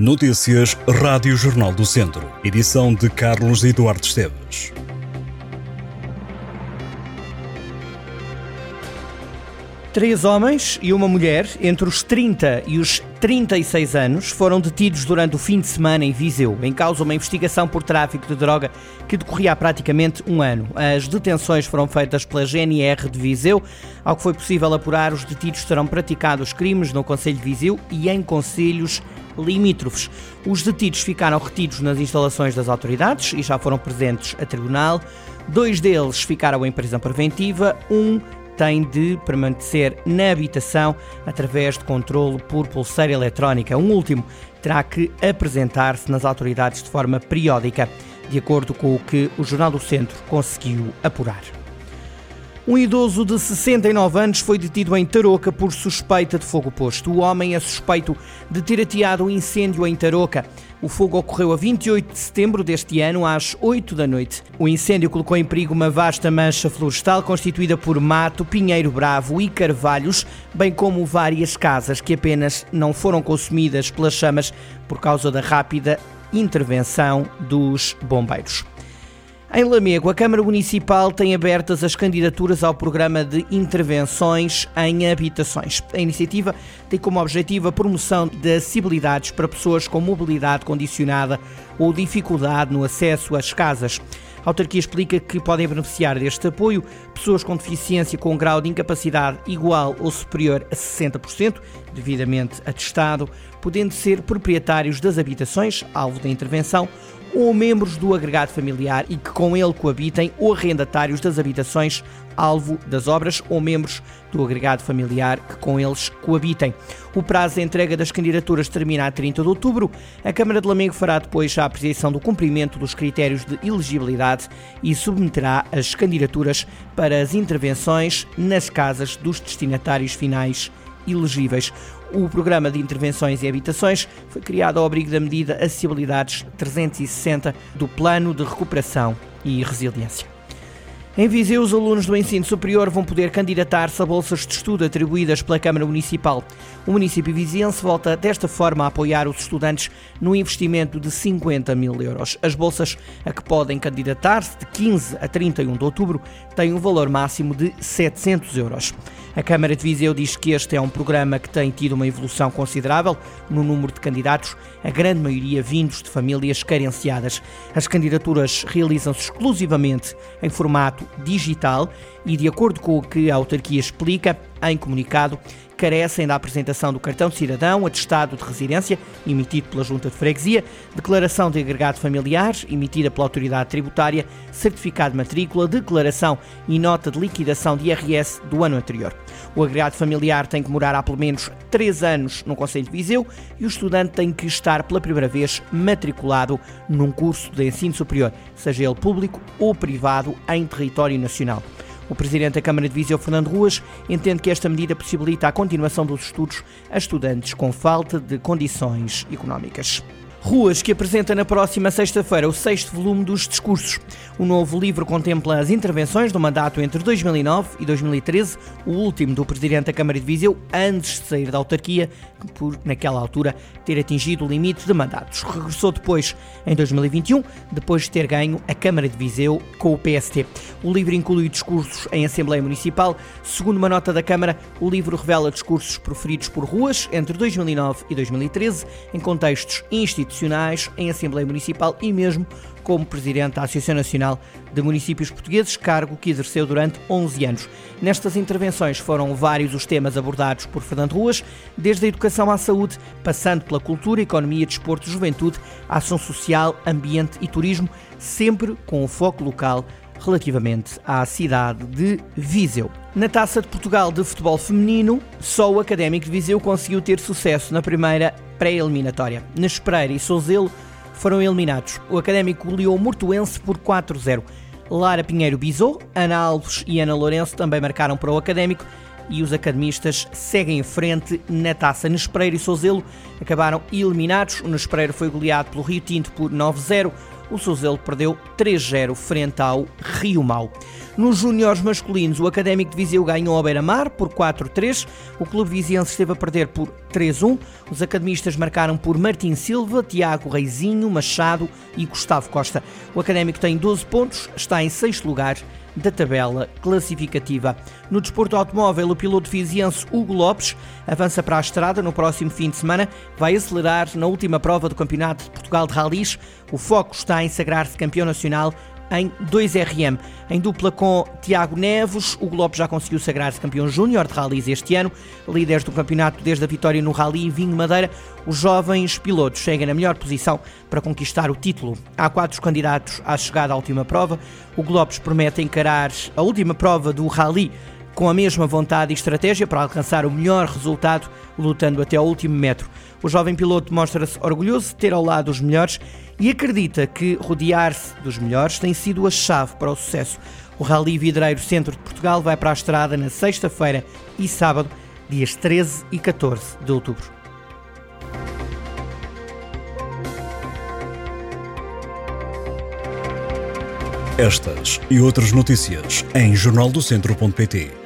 Notícias Rádio Jornal do Centro. Edição de Carlos Eduardo Esteves. Três homens e uma mulher, entre os 30 e os 36 anos, foram detidos durante o fim de semana em Viseu, em causa uma investigação por tráfico de droga que decorria há praticamente um ano. As detenções foram feitas pela GNR de Viseu. Ao que foi possível apurar, os detidos terão praticado os crimes no Conselho de Viseu e em conselhos limítrofes. Os detidos ficaram retidos nas instalações das autoridades e já foram presentes a tribunal. Dois deles ficaram em prisão preventiva, um tem de permanecer na habitação através de controlo por pulseira eletrónica. Um último terá que apresentar-se nas autoridades de forma periódica, de acordo com o que o Jornal do Centro conseguiu apurar. Um idoso de 69 anos foi detido em Tarouca por suspeita de fogo posto. O homem é suspeito de ter ateado um incêndio em Tarouca. O fogo ocorreu a 28 de setembro deste ano, às 8 da noite. O incêndio colocou em perigo uma vasta mancha florestal constituída por mato, pinheiro bravo e carvalhos, bem como várias casas que apenas não foram consumidas pelas chamas por causa da rápida intervenção dos bombeiros. Em Lamego, a Câmara Municipal tem abertas as candidaturas ao programa de intervenções em habitações. A iniciativa tem como objetivo a promoção de acessibilidades para pessoas com mobilidade condicionada ou dificuldade no acesso às casas. A autarquia explica que podem beneficiar deste apoio pessoas com deficiência com grau de incapacidade igual ou superior a 60%, devidamente atestado, podendo ser proprietários das habitações, alvo da intervenção, ou membros do agregado familiar e que com ele coabitem ou arrendatários das habitações alvo das obras ou membros do agregado familiar que com eles coabitem. O prazo de entrega das candidaturas termina a 30 de outubro. A Câmara de Lamego fará depois a apreciação do cumprimento dos critérios de elegibilidade e submeterá as candidaturas para as intervenções nas casas dos destinatários finais elegíveis. O programa de intervenções e habitações foi criado ao abrigo da medida Acessibilidades 360 do Plano de Recuperação e Resiliência. Em Viseu, os alunos do ensino superior vão poder candidatar-se a bolsas de estudo atribuídas pela Câmara Municipal. O município viziense volta desta forma a apoiar os estudantes no investimento de 50 mil euros. As bolsas a que podem candidatar-se de 15 a 31 de outubro têm um valor máximo de 700 euros. A Câmara de Viseu diz que este é um programa que tem tido uma evolução considerável no número de candidatos, a grande maioria vindos de famílias carenciadas. As candidaturas realizam-se exclusivamente em formato digital e, de acordo com o que a autarquia explica em comunicado, carecem da apresentação do cartão de cidadão, atestado de residência, emitido pela Junta de Freguesia, declaração de agregado familiar, emitida pela Autoridade Tributária, certificado de matrícula, declaração e nota de liquidação de IRS do ano anterior. O agregado familiar tem que morar há pelo menos 3 anos no Conselho de Viseu e o estudante tem que estar pela primeira vez matriculado num curso de ensino superior, seja ele público ou privado, em território nacional. O presidente da Câmara de Viseu, Fernando Ruas, entende que esta medida possibilita a continuação dos estudos a estudantes com falta de condições económicas. Ruas, que apresenta na próxima sexta-feira o sexto volume dos discursos. O novo livro contempla as intervenções do mandato entre 2009 e 2013, o último do Presidente da Câmara de Viseu, antes de sair da autarquia, por, naquela altura, ter atingido o limite de mandatos. Regressou depois, em 2021, depois de ter ganho a Câmara de Viseu com o PST. O livro inclui discursos em Assembleia Municipal. Segundo uma nota da Câmara, o livro revela discursos proferidos por Ruas entre 2009 e 2013, em contextos institucionais institucionais em Assembleia Municipal e mesmo como Presidente da Associação Nacional de Municípios Portugueses, cargo que exerceu durante 11 anos. Nestas intervenções foram vários os temas abordados por Fernando Ruas, desde a educação à saúde, passando pela cultura, economia, desporto, juventude, ação social, ambiente e turismo, sempre com o foco local relativamente à cidade de Viseu. Na Taça de Portugal de Futebol Feminino, só o Académico de Viseu conseguiu ter sucesso na primeira pré-eliminatória. Nespereira e Souzelo foram eliminados. O Académico goleou Mortuense por 4-0. Lara Pinheiro Bizou, Ana Alves e Ana Lourenço também marcaram para o Académico e os academistas seguem em frente na taça. Nespereiro e Souzelo acabaram eliminados. O foi goleado pelo Rio Tinto por 9-0. O Sozelo perdeu 3-0 frente ao Rio Mau. Nos júniores masculinos, o Académico de Viseu ganhou ao Beira-Mar por 4-3. O Clube Viziense esteve a perder por 3-1. Os academistas marcaram por Martim Silva, Tiago Reizinho, Machado e Gustavo Costa. O Académico tem 12 pontos, está em sexto lugar da tabela classificativa. No desporto automóvel, o piloto viziense Hugo Lopes avança para a estrada no próximo fim de semana, vai acelerar na última prova do Campeonato de Portugal de Rallys. O foco está em sagrar-se campeão nacional em 2RM. Em dupla com Tiago Neves, o Lopes já conseguiu sagrar-se campeão júnior de rallies este ano. Líderes do campeonato desde a vitória no Rally Vinho Madeira, os jovens pilotos chegam na melhor posição para conquistar o título. Há quatro candidatos à chegada à última prova. O Lopes promete encarar a última prova do Rally com a mesma vontade e estratégia para alcançar o melhor resultado, lutando até ao último metro. O jovem piloto mostra-se orgulhoso de ter ao lado os melhores e acredita que rodear-se dos melhores tem sido a chave para o sucesso. O Rally Vidreiro Centro de Portugal vai para a estrada na sexta-feira e sábado, dias 13 e 14 de outubro. Estas e outras notícias em jornaldocentro.pt.